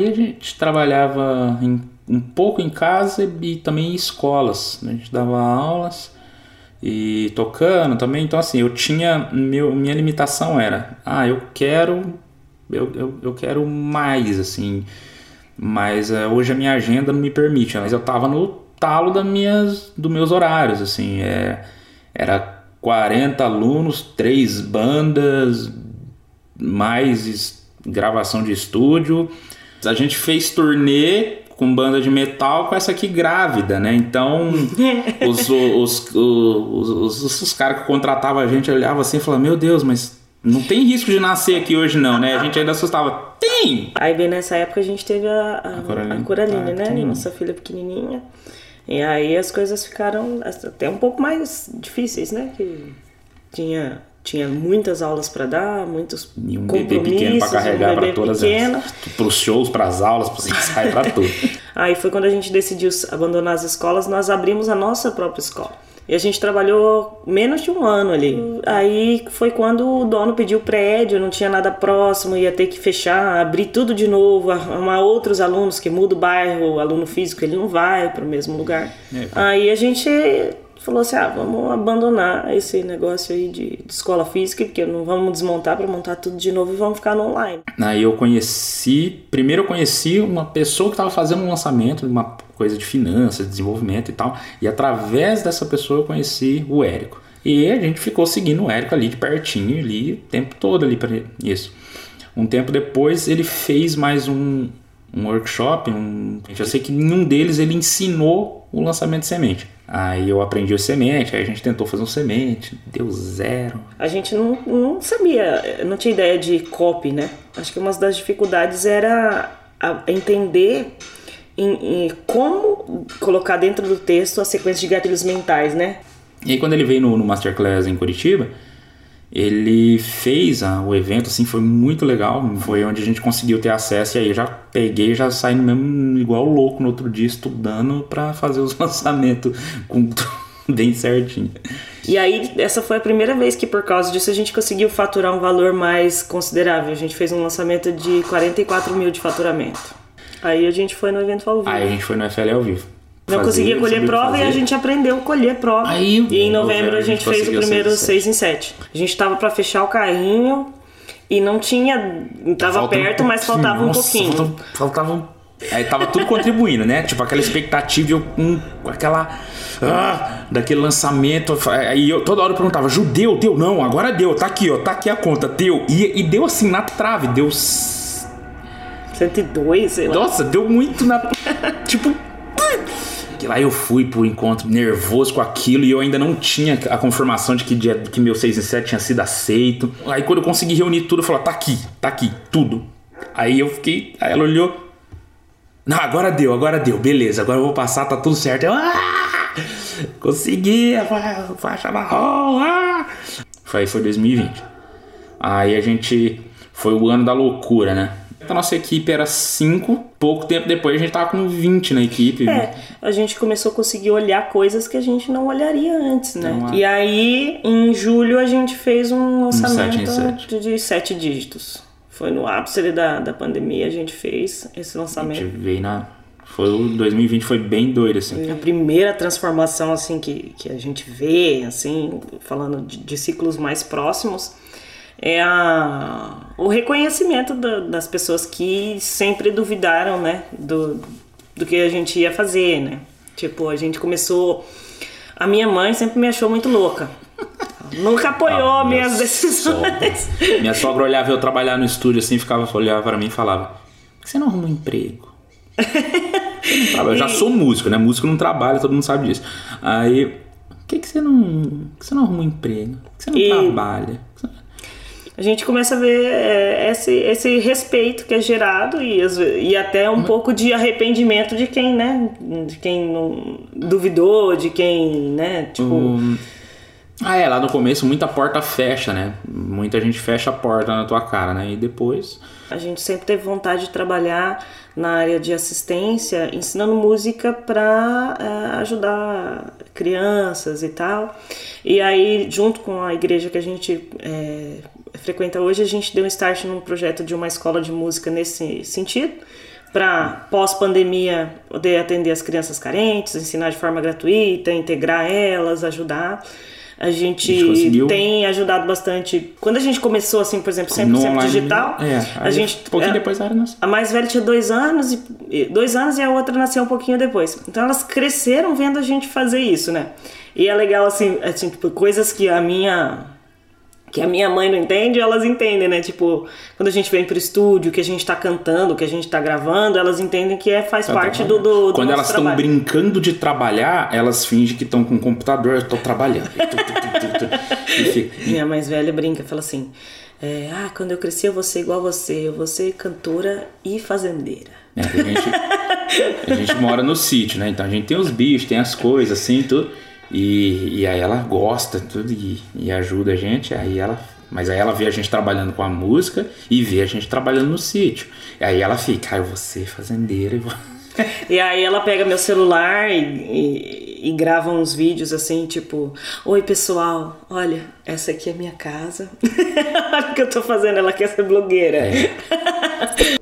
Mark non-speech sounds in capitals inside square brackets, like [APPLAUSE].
E a gente trabalhava em, um pouco em casa e também em escolas. A gente dava aulas e tocando também. Então, assim, eu tinha. Meu, minha limitação era: ah, eu quero. Eu, eu, eu quero mais, assim. Mas uh, hoje a minha agenda não me permite. Mas eu tava no talo das minhas, dos meus horários, assim. É, era 40 alunos, três bandas, mais gravação de estúdio. A gente fez turnê com banda de metal com essa aqui grávida, né? Então, [LAUGHS] os, os, os, os, os caras que contratavam a gente olhavam assim e falavam: Meu Deus, mas não tem risco de nascer aqui hoje, não, né? A gente ainda assustava. Tem! Aí, bem nessa época, a gente teve a, a, a Coraline, a Coraline ah, né? Nossa filha pequenininha. E aí as coisas ficaram até um pouco mais difíceis, né? Que tinha tinha muitas aulas para dar, muitos e um bebê pequeno para carregar um para todas pequeno. para os shows, para as aulas, para os ensaios, para tudo. [LAUGHS] Aí foi quando a gente decidiu abandonar as escolas, nós abrimos a nossa própria escola. E a gente trabalhou menos de um ano ali. Aí foi quando o dono pediu prédio, não tinha nada próximo, ia ter que fechar, abrir tudo de novo, arrumar outros alunos que muda o bairro, o aluno físico ele não vai para o mesmo lugar. É, aí a gente falou assim: ah, vamos abandonar esse negócio aí de, de escola física, porque não vamos desmontar para montar tudo de novo e vamos ficar no online. Aí eu conheci, primeiro eu conheci uma pessoa que estava fazendo um lançamento de uma coisa de finanças, desenvolvimento e tal, e através dessa pessoa eu conheci o Érico. E a gente ficou seguindo o Érico ali de pertinho, ali o tempo todo ali para isso. Um tempo depois ele fez mais um, um workshop, um, eu sei que em um deles ele ensinou o lançamento de semente. Aí eu aprendi o semente, aí a gente tentou fazer um semente, deu zero. A gente não, não sabia, não tinha ideia de copy, né? Acho que uma das dificuldades era entender em, em como colocar dentro do texto a sequência de gatilhos mentais, né? E aí quando ele veio no, no Masterclass em Curitiba, ele fez ah, o evento, assim, foi muito legal. Foi onde a gente conseguiu ter acesso. E aí já peguei, já saí mesmo igual louco no outro dia, estudando para fazer os [LAUGHS] lançamentos com bem certinho. E aí, essa foi a primeira vez que, por causa disso, a gente conseguiu faturar um valor mais considerável. A gente fez um lançamento de 44 mil de faturamento. Aí a gente foi no evento ao vivo. Aí a gente foi no FL ao vivo. Não conseguia colher prova fazer. e a gente aprendeu a colher prova. Aí, e em novembro a gente, a gente fez o primeiro 6 em 7. A gente tava para fechar o carrinho e não tinha. Tava Falta perto, um mas faltava Nossa, um pouquinho. Faltava, faltava um Aí tava tudo contribuindo, né? Tipo, aquela expectativa, eu com aquela. Ah, daquele lançamento. Aí eu toda hora eu perguntava, judeu, deu? Não, agora deu, tá aqui, ó, tá aqui a conta, deu. E, e deu assim na trave, deu. 102, sei lá. Nossa, deu muito na. [LAUGHS] tipo, lá eu fui pro encontro nervoso com aquilo e eu ainda não tinha a confirmação de que, que meu 6 em 7 tinha sido aceito. Aí quando eu consegui reunir tudo, eu falei, tá aqui, tá aqui, tudo. Aí eu fiquei, aí ela olhou. Não, agora deu, agora deu, beleza, agora eu vou passar, tá tudo certo. Eu, ah, consegui, faixa marrom. Ah. Foi, foi 2020. Aí a gente. Foi o ano da loucura, né? A nossa equipe era 5, pouco tempo depois a gente tava com 20 na equipe. É, a gente começou a conseguir olhar coisas que a gente não olharia antes, né? Então, e aí, em julho, a gente fez um lançamento sete de 7 dígitos. Foi no ápice da, da pandemia, a gente fez esse lançamento. A gente veio na foi o 2020 foi bem doido assim. A primeira transformação assim que, que a gente vê assim, falando de, de ciclos mais próximos, é a, o reconhecimento da, das pessoas que sempre duvidaram, né, do, do que a gente ia fazer, né? Tipo, a gente começou. A minha mãe sempre me achou muito louca. [LAUGHS] Nunca apoiou ah, minhas decisões. Sogra. Minha sogra olhava eu trabalhar no estúdio assim, ficava olhava para mim e falava: Por que você não arruma um emprego? [LAUGHS] eu já sou músico, né? Músico não trabalha, todo mundo sabe disso. Aí, por que, que você não. que você não arruma um emprego? Por que você não e... trabalha? A gente começa a ver é, esse, esse respeito que é gerado e, e até um pouco de arrependimento de quem, né? De quem não duvidou, de quem, né? Tipo. Um... Ah, é, lá no começo muita porta fecha, né? Muita gente fecha a porta na tua cara, né? E depois. A gente sempre teve vontade de trabalhar na área de assistência, ensinando música para é, ajudar crianças e tal. E aí, junto com a igreja que a gente é, frequenta hoje, a gente deu um start num projeto de uma escola de música nesse sentido, para pós-pandemia poder atender as crianças carentes, ensinar de forma gratuita, integrar elas, ajudar. A gente, A gente tem ajudado bastante. Quando a gente começou, assim, por exemplo, 100% No online, digital, é, a gente. Um pouquinho é, depois era nossa. a mais velha tinha dois anos, e, e- dois anos e a outra nasceu um pouquinho depois. Então elas cresceram vendo a gente fazer isso, né? E é legal, assim, assim tipo, coisas que a minha que a minha mãe não entende, elas entendem, né? Tipo, quando a gente vem pro estúdio, que a gente tá cantando, que a gente tá gravando, elas entendem que é, faz Tá parte do, do, do Quando elas estão brincando de trabalhar, elas fingem que estão com o computador, eu tô trabalhando. [LAUGHS] Minha mais velha brinca, fala assim: é, Ah, quando eu crescer eu vou ser igual a você, eu vou ser cantora e fazendeira. É, a, gente, a gente mora no sítio, né? Então a gente tem os bichos, tem as coisas assim, tudo. E, e aí ela gosta tudo e, e ajuda a gente. Aí ela, mas aí ela vê a gente trabalhando com a música e vê a gente trabalhando no sítio. E aí ela fica, ah, eu vou ser fazendeira e vou. [LAUGHS] E aí ela pega meu celular e, e- e grava uns vídeos assim, tipo, oi pessoal, olha, essa aqui é minha casa. [LAUGHS] olha o que eu tô fazendo, ela quer ser blogueira. [LAUGHS]